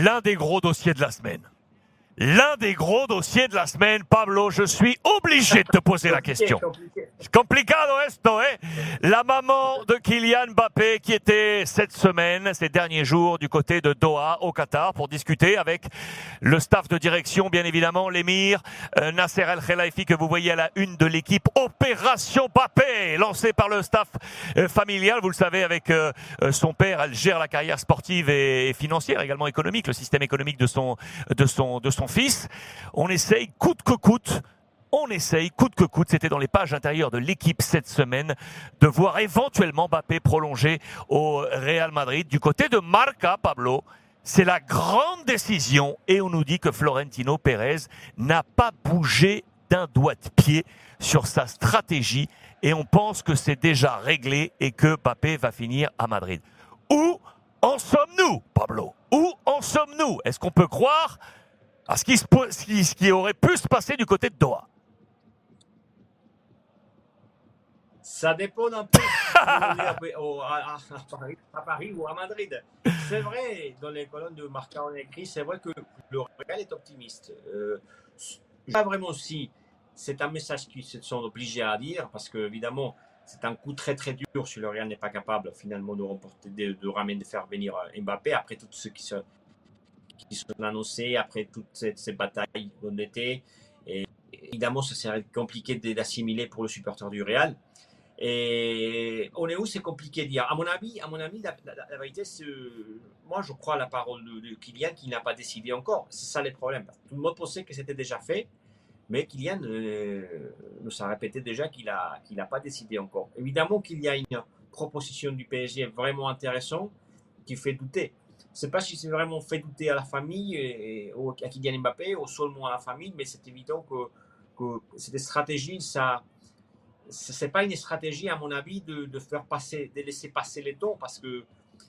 l'un des gros dossiers de la semaine. L'un des gros dossiers de la semaine, Pablo, je suis obligé de te poser la question. Complicado esto, eh? La maman de Kylian Mbappé qui était cette semaine, ces derniers jours, du côté de Doha, au Qatar, pour discuter avec le staff de direction, bien évidemment, l'émir euh, Nasser El Khelaifi que vous voyez à la une de l'équipe Opération Mbappé, lancée par le staff euh, familial. Vous le savez, avec euh, son père, elle gère la carrière sportive et, financière, également économique, le système économique de son de son de son On essaye coûte que coûte. On essaye coûte que coûte, c'était dans les pages intérieures de l'équipe cette semaine, de voir éventuellement Mbappé prolonger au Real Madrid. Du côté de Marca, Pablo, c'est la grande décision. Et on nous dit que Florentino Pérez n'a pas bougé d'un doigt de pied sur sa stratégie. Et on pense que c'est déjà réglé et que Mbappé va finir à Madrid. Où en sommes-nous, Pablo? Où en sommes-nous? Est-ce qu'on peut croire à ce qui, ce qui aurait pu se passer du côté de Doha Ça dépend un peu à, Paris, ou à Madrid. C'est vrai, dans les colonnes de Marca, on écrit, c'est vrai que le Real est optimiste. Euh, pas vraiment si c'est un message qu'ils se sont obligés à dire, parce que évidemment, c'est un coup très très dur si le Real n'est pas capable finalement de remporter, de, ramener, de faire venir euh, Mbappé après tout ce qui, se, qui sont annoncés, après toutes ces, ces batailles d'été. Et évidemment, ça serait compliqué d'assimiler pour le supporter du Real. Et on est où? C'est compliqué de dire. À mon avis, à mon avis la, vérité. Moi, je crois à la parole de, Kylian qui n'a pas décidé encore. C'est ça les problèmes. Tout le monde pensait que c'était déjà fait, mais Kylian euh, nous a répété déjà qu'il n'a pas décidé encore. Évidemment qu'il y a une proposition du PSG vraiment intéressante qui fait douter. Je ne sais pas si c'est vraiment fait douter à la famille, et, à Kylian Mbappé, ou seulement à la famille, mais c'est évident que, que cette stratégie, ça c'est pas une stratégie, à mon avis, de, faire passer, de laisser passer les temps parce que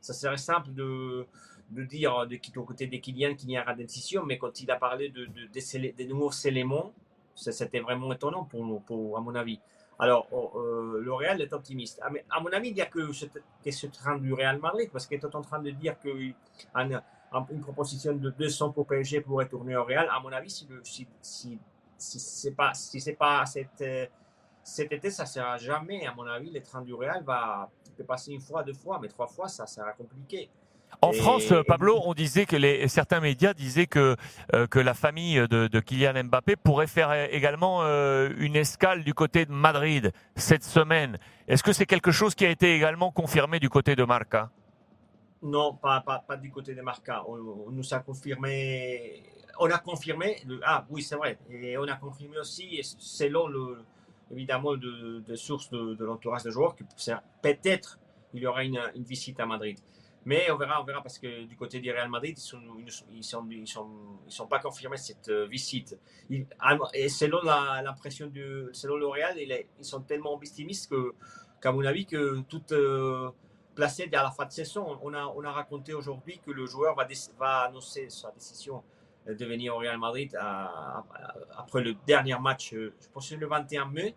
ça serait simple de, de dire de quitter au côté des Kylian qu'il n'y aura décision, mais quand il a parlé de, de, des nouveaux éléments, c'était vraiment étonnant pour, pour, à mon avis. Alors, euh, le Real est optimiste. Ah, à mon avis, il n'y a que ce, train du Real Madrid, parce qu'il est en train de dire qu'une une proposition de 200 pour PSG pourrait tourner au Real. À mon avis, si, si, si, c'est pas, cette euh, cet été, ça ne sera jamais, à mon avis, les trains du Real va passer une fois, deux fois, mais trois fois, ça sera compliqué. En France, Pablo, on disait que les, certains médias disaient que, euh, que la famille de, Kylian Mbappé pourrait faire également euh, une escale du côté de Madrid cette semaine. Est-ce que c'est quelque chose qui a été également confirmé du côté de Marca? Non, pas, pas, pas, du côté de Marca. On, nous a confirmé. On a confirmé. ah oui, c'est vrai. Et on a confirmé aussi, selon le, évidemment de, sources de, l'entourage des joueurs que peut-être il y aura une, visite à Madrid. Mais on verra, on verra parce que du côté du Real Madrid, ils sont, ils sont, ils sont, ils pas confirmés cette euh, visite. et selon l'impression du, selon le Real, ils sont tellement optimistes que, qu'à mon avis, que tout euh, placé à la fin de saison, on a, on a raconté aujourd'hui que le joueur va, annoncer sa décision de venir au Real Madrid après le dernier match, euh, je pense que le 21 mai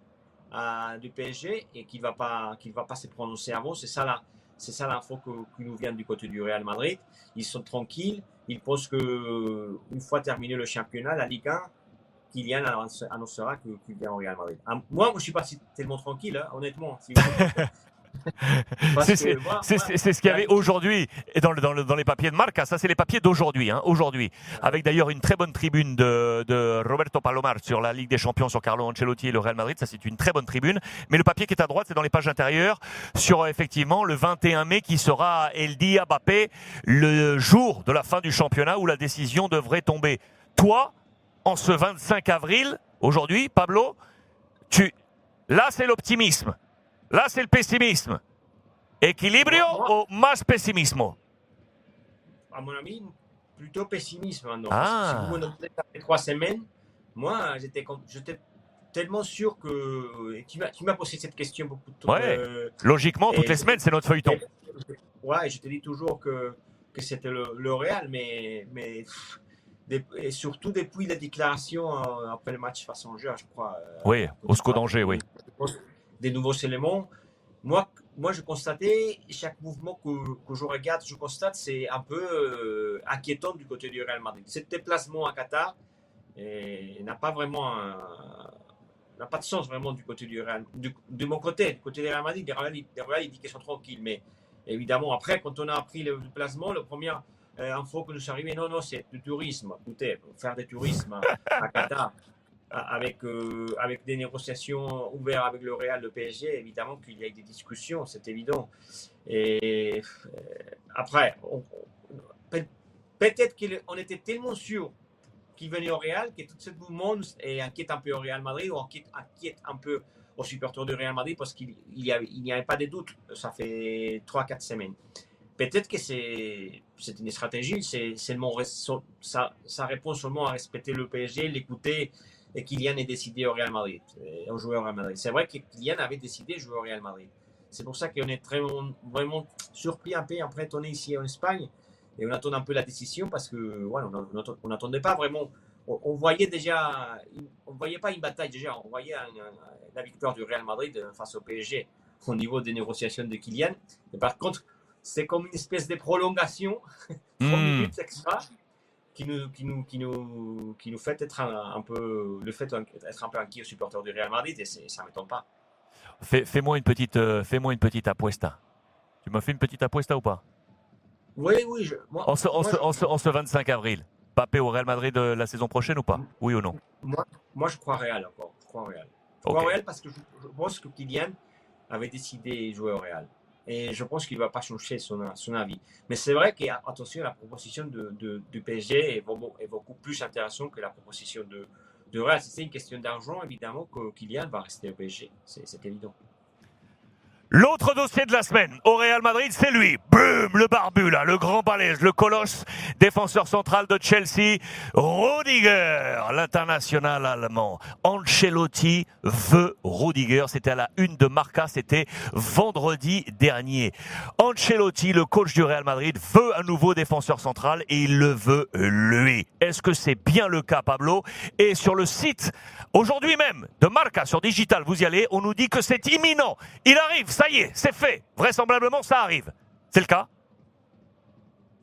du PSG et qu'il ne va, pas, va pas se prononcer avant. C'est ça là. C'est ça l'info qui nous vient du côté du Real Madrid. Ils sont tranquilles. Ils pensent que une fois terminé le championnat, la Ligue 1, Kylian annoncera qu'il vient au Real Madrid. Ah, moi, je ne suis pas tellement tranquille, hein, honnêtement. c'est ce qu'il y avait aujourd'hui dans, dans, dans, les papiers de Marca. Ça, c'est les papiers d'aujourd'hui. Hein, aujourd'hui, avec d'ailleurs une très bonne tribune de, de, Roberto Palomar sur la Ligue des Champions, sur Carlo Ancelotti et le Real Madrid. Ça, c'est une très bonne tribune. Mais le papier qui est à droite, c'est dans les pages intérieures sur effectivement le 21 mai qui sera El Dia Mbappé, le jour de la fin du championnat où la décision devrait tomber. Toi, en ce 25 avril, aujourd'hui, Pablo, tu, là, c'est l'optimisme. Là, c'est le pessimisme. Équilibrio ou más pessimismo? À mon avis, plutôt pessimisme maintenant. Ah. Si vous fait trois semaines, moi, j'étais tellement sûr que. tu m'as posé cette question beaucoup de Ouais. Euh, Logiquement, toutes les semaines, c'est notre feuilleton. ouais, je te dis toujours que, que c'était le, le, Real, mais. mais et surtout depuis la déclaration euh, après le match face à Angers, je crois. Euh, oui, au SCO d'Angers, oui des nouveaux éléments. Moi, moi, je constatais, chaque mouvement que, que je regarde, je constate, c'est un peu euh, inquiétant du côté du Real Madrid. Ce déplacement à Qatar n'a pas vraiment n'a pas de sens vraiment du côté du Real, du, de mon côté, du côté du Real Madrid. Le Real, il dit qu'ils sont tranquilles, mais évidemment, après, quand on a pris le déplacement, le premier euh, info que nous arrivait, non, non, c'est du tourisme. Écoutez, faire du tourisme à Qatar, avec, euh, avec des négociations ouvertes avec le Real, le PSG, évidemment qu'il y a des discussions, c'est évident. Et euh, après, peut-être qu'on était tellement sûr qu'il venait au Real que tout ce monde est inquiète un peu au Real Madrid ou inquiète, inquiète un peu aux supporters du Real Madrid parce qu'il n'y avait, pas de doute. Ça fait 3-4 semaines. Peut-être que c'est une stratégie, c'est ça, ça répond seulement à respecter le PSG, l'écouter et Kylian est décidé au Real Madrid, au joueur au Real Madrid. C'est vrai que Kylian avait décidé de jouer au Real Madrid. C'est pour ça qu'on est très, vraiment surpris un peu, après on est ici en Espagne et on attend un peu la décision parce que voilà, on n'attendait pas vraiment. On, voyait déjà, on voyait pas une bataille déjà, on voyait la victoire du Real Madrid face au PSG au niveau des négociations de Kylian. Et par contre, c'est comme une espèce de prolongation, 3 hmm. minutes extra, qui nous, qui nous, qui nous, qui nous fait être un, peu, le fait d'être un peu inquiet aux supporters du Real Madrid et ça ne m'étonne pas. Fais, fais-moi une petite, euh, fais-moi une petite apuesta. Tu m'as fait une petite apuesta ou pas? Oui, oui. Je, moi, en, ce, en, ce, 25 avril, Papé au Real Madrid de la saison prochaine ou pas? Oui ou non? moi, moi, je crois Real encore. Je crois Real. Je crois Real parce que je, je, pense que Kylian avait décidé de jouer au Real et je pense qu'il ne va pas changer son, avis. Mais c'est vrai qu'attention, la proposition de, de, du PSG est, beaucoup plus intéressante que la proposition de, de Real. C'est une question d'argent, évidemment que Kylian va rester au PSG, c'est évident. L'autre dossier de la semaine au Real Madrid, c'est lui. Boum, le barbu là, le grand balèze, le colosse, défenseur central de Chelsea, Rudiger, l'international allemand. Ancelotti veut Rudiger. C'était à la une de Marca, c'était vendredi dernier. Ancelotti, le coach du Real Madrid, veut un nouveau défenseur central et il le veut lui. Est-ce que c'est bien le cas, Pablo? Et sur le site, aujourd'hui même, de Marca, sur Digital, vous y allez, on nous dit que c'est imminent. Il arrive ça y est, c'est fait. Vraisemblablement, ça arrive. C'est le cas?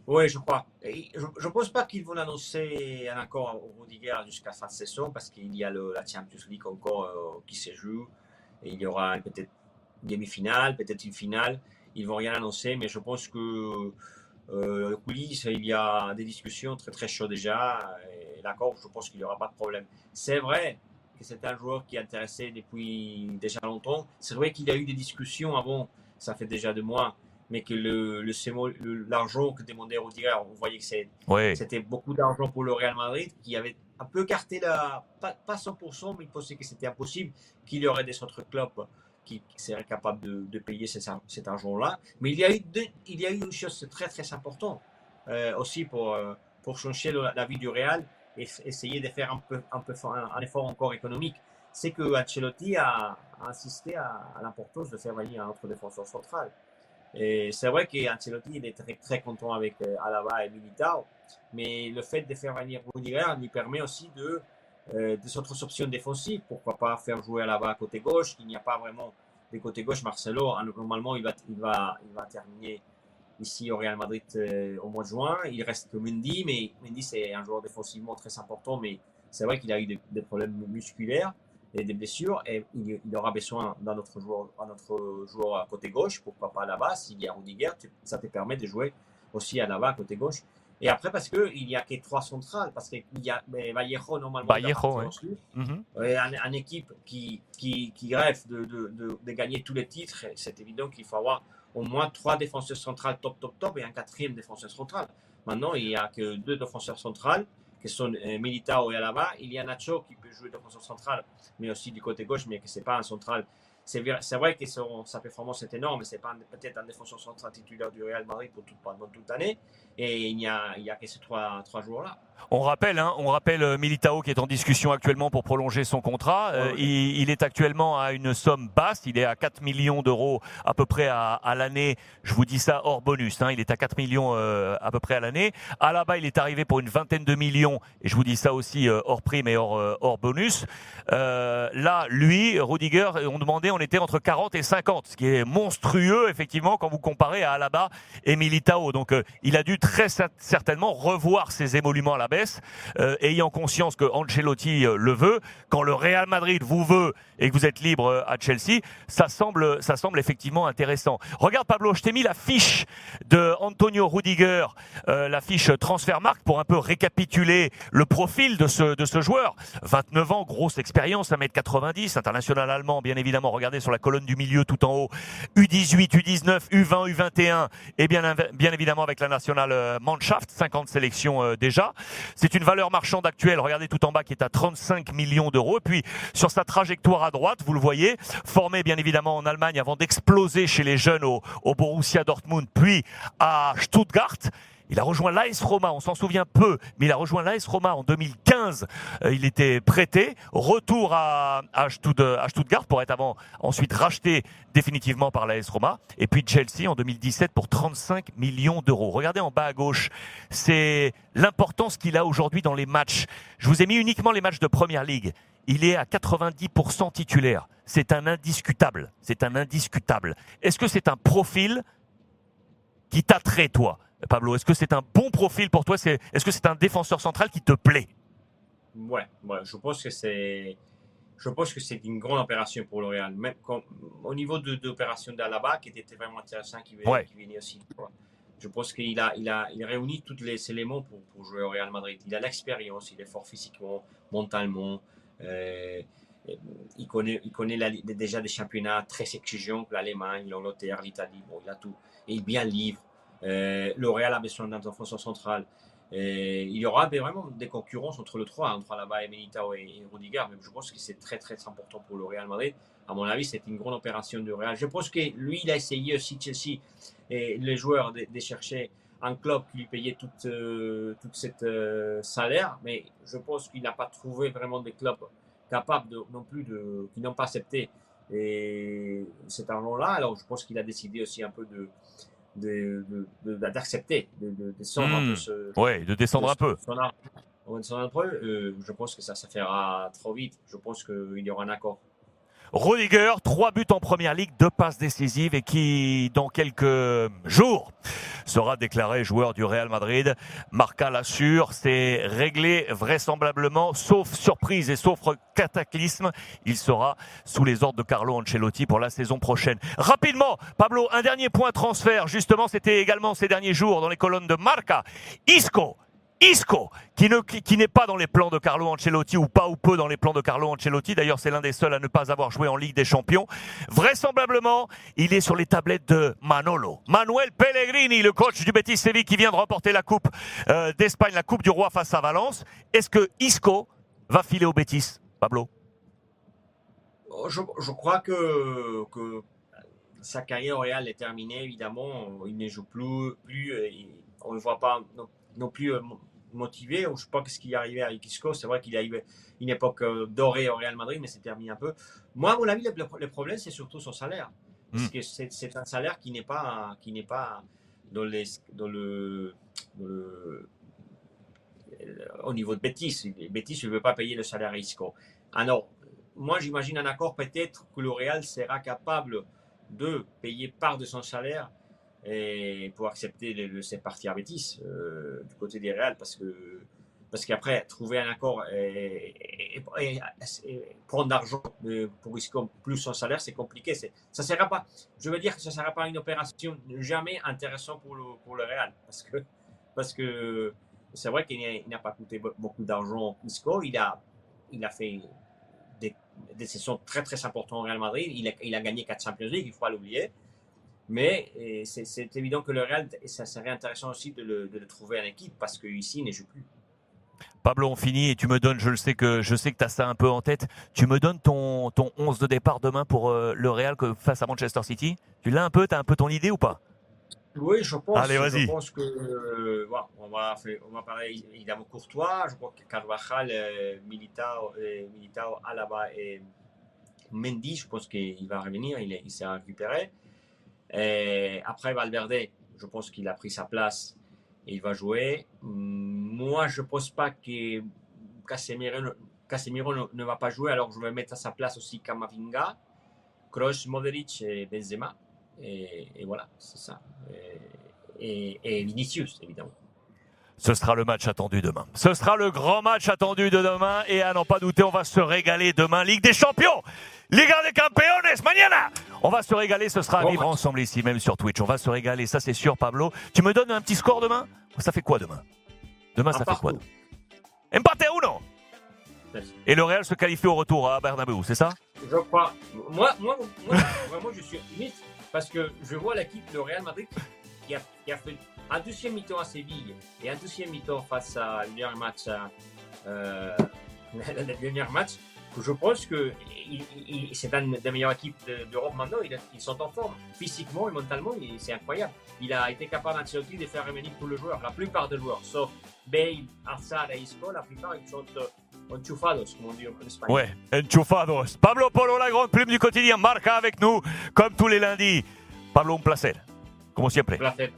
Oui, je crois. je ne pense pas qu'ils vont annoncer un accord au Rudiger jusqu'à fin de saison parce qu'il y a le, la Champions League encore euh, qui se joue. Il y aura peut-être une demi-finale, peut-être une finale. Ils vont rien annoncer, mais je pense que euh, coulisses, il y a des discussions très très chaudes déjà. Et l'accord, je pense qu'il n'y aura pas de problème. C'est vrai, que c'est un joueur qui est intéressé depuis déjà longtemps. C'est vrai qu'il y a eu des discussions avant, ça fait déjà deux mois, mais que le, l'argent que demandait Rudiger, on voyait que c'était beaucoup d'argent pour le Real Madrid, qui avait un peu carté la, pas, pas 100%, mais il pensait que c'était impossible, qu'il y aurait des autres clubs qui, seraient capables de, payer cet, argent-là. Mais il y, a eu il y a eu une chose très très importante euh, aussi pour, euh, pour changer la vie du Real, essayer de faire un, peu, un, effort encore économique, c'est que Ancelotti a, insisté à, l'importance de faire venir un autre défenseur central. Et c'est vrai qu'Ancelotti il est très, très content avec euh, Alaba et Militao, mais le fait de faire venir Rudiger lui permet aussi de euh, des autres options défensives. Pourquoi pas faire jouer Alaba à côté gauche Il n'y a pas vraiment de côté gauche. Marcelo, normalement, il va, il va, il va terminer ici au Real Madrid euh, au mois de juin. Il reste que Mendy, mais Mendy c'est un joueur défensivement très important, mais c'est vrai qu'il a eu des, problèmes musculaires et des blessures et il, aura besoin d'un autre joueur, un autre joueur à côté gauche, pourquoi pas là-bas. S'il y a Rudiger, ça te permet de jouer aussi à là-bas à côté gauche. Et après, parce qu'il n'y a que trois centrales, parce qu'il y a Vallejo normalement. Vallejo, oui. Mhm. une, équipe qui, qui, qui rêve de, de, de, de, gagner tous les titres, c'est évident qu'il faut avoir au moins trois défenseurs centrales top, top, top et un quatrième défenseur central. Maintenant, il n'y a que deux défenseurs centrales qui sont euh, Militao et Alaba. Il y a Nacho qui peut jouer défenseur central, mais aussi du côté gauche, mais que ce n'est pas un central. C'est vrai que sa performance est énorme, mais ce n'est pas peut-être un défenseur central titulaire du Real Madrid pour pendant toute l'année. Et il n'y a, a, que ces trois, trois joueurs-là. On rappelle, hein, on rappelle euh, Militao qui est en discussion actuellement pour prolonger son contrat. Euh, il, est actuellement à une somme basse. Il est à 4 millions d'euros à peu près à, l'année. Je vous dis ça hors bonus. Hein. il est à 4 millions euh, à peu près à l'année. À là-bas, il est arrivé pour une vingtaine de millions. Et je vous dis ça aussi hors prime et hors, hors bonus. là, lui, Rudiger, on demandait, on était entre 40 et 50, ce qui est monstrueux effectivement quand vous comparez à Alaba et Militao. Donc il a dû très certainement revoir ses émoluments à la baisse, euh, ayant conscience que Ancelotti le veut. Quand le Real Madrid vous veut et que vous êtes libre à Chelsea, ça semble, ça semble effectivement intéressant. Regarde Pablo, je t'ai mis la fiche de Antonio Rudiger, la fiche Transfermarkt pour un peu récapituler le profil de ce, de ce joueur. 29 ans, grosse expérience, 1m90, international allemand, bien évidemment. Regardez sur la colonne du milieu tout en haut. U18, U19, U20, U21 et bien, évidemment avec la nationale euh, Mannschaft, 50 sélections euh, déjà. C'est une valeur marchande actuelle, regardez tout en bas, qui est à 35 millions d'euros. Et puis sur sa trajectoire à droite, vous le voyez, formé bien évidemment en Allemagne avant d'exploser chez les jeunes au Borussia Dortmund, puis à Stuttgart. Il a rejoint l'AS Roma, on s'en souvient peu, mais il a rejoint l'AS Roma en 2015. Euh, il était prêté, retour à, Stuttgart pour être avant, ensuite racheté définitivement par l'AS Roma. Et puis Chelsea en 2017 pour 35 millions d'euros. Regardez en bas à gauche, c'est l'importance qu'il a aujourd'hui dans les matchs. Je vous ai mis uniquement les matchs de Première Ligue. Il est à 90% titulaire. C'est un indiscutable. C'est un indiscutable. Est-ce que c'est un profil qui t'attrait, toi? Pablo. Est-ce que c'est un bon profil pour toi? Est-ce que c'est un défenseur central qui te plaît? Ouais, ouais, je pense que c'est. Je pense que c'est une grande opération pour le Real. Même au niveau de, l'opération d'Alaba, qui était vraiment intéressant, qui venait, aussi. Je pense qu'il a, il a, il réunit tous les éléments pour, jouer au Real Madrid. Il a l'expérience, il est fort physiquement, mentalement. Euh, il connaît, il connaît déjà des championnats très exigeants, l'Allemagne, l'Angleterre, l'Italie. Bon, il a tout. Et il bien livre. Euh, L'Oréal a besoin d'un défenseur central. Et il y aura vraiment des concurrences entre le 3, entre Alaba et Militao et, et Rudiger, mais je pense que c'est très très important pour le Real Madrid. À mon avis, c'est une grande opération du Real. Je pense que lui, il a essayé aussi Chelsea et les joueurs de, chercher un club qui lui payait toute, euh, toute cette euh, salaire, mais je pense qu'il n'a pas trouvé vraiment des clubs capables de, non plus de, qui n'ont pas accepté et cet argent-là. Alors, je pense qu'il a décidé aussi un peu de, d'accepter, de, de, descendre un peu. Hmm. ouais, de descendre un peu. peu. Euh, je pense que ça se fera trop vite. Je pense qu'il y aura un accord. Rodiger, trois buts en première ligue, deux passes décisives et qui, dans quelques jours, sera déclaré joueur du Real Madrid. Marca l'assure, c'est réglé vraisemblablement, sauf surprise et sauf cataclysme, il sera sous les ordres de Carlo Ancelotti pour la saison prochaine. Rapidement, Pablo, un dernier point transfert, justement, c'était également ces derniers jours dans les colonnes de Marca. Isco Isco, qui ne qui, n'est pas dans les plans de Carlo Ancelotti ou pas ou peu dans les plans de Carlo Ancelotti. D'ailleurs, c'est l'un des seuls à ne pas avoir joué en Ligue des Champions. Vraisemblablement, il est sur les tablettes de Manolo. Manuel Pellegrini, le coach du Betis Séville qui vient de remporter la Coupe euh, d'Espagne, la Coupe du Roi face à Valence. Est-ce que Isco va filer au Betis, Pablo? Oh, je, crois que, sa carrière réelle est terminée, évidemment. Il ne joue plus, plus on ne voit pas non plus euh, motivé. Je ne sais pas ce qui est arrivé avec Isco. C'est vrai qu'il y a eu une époque euh, dorée au Real Madrid, mais c'est terminé un peu. Moi, à mon avis, le, problème, c'est surtout son salaire. Parce hmm. que c'est un salaire qui n'est pas, qui n'est pas dans, les, dans le, au niveau de Betis. Betis ne veut pas payer le salaire à Isco. Alors, moi, j'imagine un accord peut-être que le Real sera capable de payer part de son salaire et pour accepter le, cette partie euh, du côté des Real parce que parce qu'après trouver un accord et, prendre d'argent pour plus son salaire c'est compliqué ça sera pas je veux dire que ça sera pas une opération jamais intéressante pour le pour le Real parce que parce que c'est vrai qu'il n'a pas coûté beaucoup d'argent Isco il a il a fait des, sessions très très importantes au Real Madrid il a, il a gagné 4 Champions League il faut pas l'oublier mais c'est évident que le Real, ça serait intéressant aussi de le, trouver en équipe parce qu'ici, il ne joue plus. Pablo, on finit et tu me donnes, je le sais que je sais que tu as ça un peu en tête, tu me donnes ton, ton 11 de départ demain pour euh, le Real face à Manchester City. Tu l'as un peu, tu as un peu ton idée ou pas? Oui, je pense. Allez, vas-y. Je pense que euh, on, va, on va parler évidemment Courtois, je crois que Carvajal, euh, Militao, Militao, Alaba et Mendy, je pense qu'il va revenir, il, il s'est récupéré. Après Valverde, je pense qu'il a pris sa place et il va jouer. Moi, je ne pense pas que Casemiro, ne, va pas jouer, alors je vais mettre à sa place aussi Kamavinga. Kroos, Modric et Benzema. Et, voilà, c'est ça. Et Vinicius, évidemment. Ce sera le match attendu demain. Ce sera le grand match attendu de demain. Et à n'en pas douter, on va se régaler demain. Ligue des champions Liga de Campeones, mañana On va se régaler, ce sera à vivre match. ensemble ici, même sur Twitch. On va se régaler, ça c'est sûr, Pablo. Tu me donnes un petit score demain? Ça fait quoi demain? Demain, ça fait quoi. Empate uno Merci. Et le Real se qualifie au retour à Bernabeu, c'est ça? Je crois. Moi, moi, moi, vraiment, je suis optimiste parce que je vois l'équipe de Real Madrid qui a, qui a fait un deuxième mi-temps à Séville et un deuxième mi-temps face à le dernier match, à, euh, le dernier match. Je pense que c'est une des meilleures équipes de- d'Europe maintenant. Ils, sont en forme physiquement et mentalement. C'est incroyable. Il a été capable Ancelotti de faire revenir tous les joueurs, la plupart des joueurs, sauf Bale, Hazard et Isco. La plupart ils sont euh, enchufados, comme on dit en espagnol. Ouais, enchufados. Pablo Polo, la grande plume du quotidien, marca avec nous, comme tous les lundis. Pablo, un placer. Como siempre. A vosotros.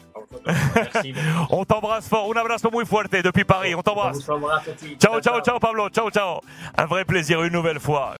Merci. On t'embrasse fort. Un abrazo muy fuerte depuis Paris. On t'embrasse. Ciao, ciao, ciao, Pablo. Ciao, ciao. Un vrai plaisir une nouvelle fois.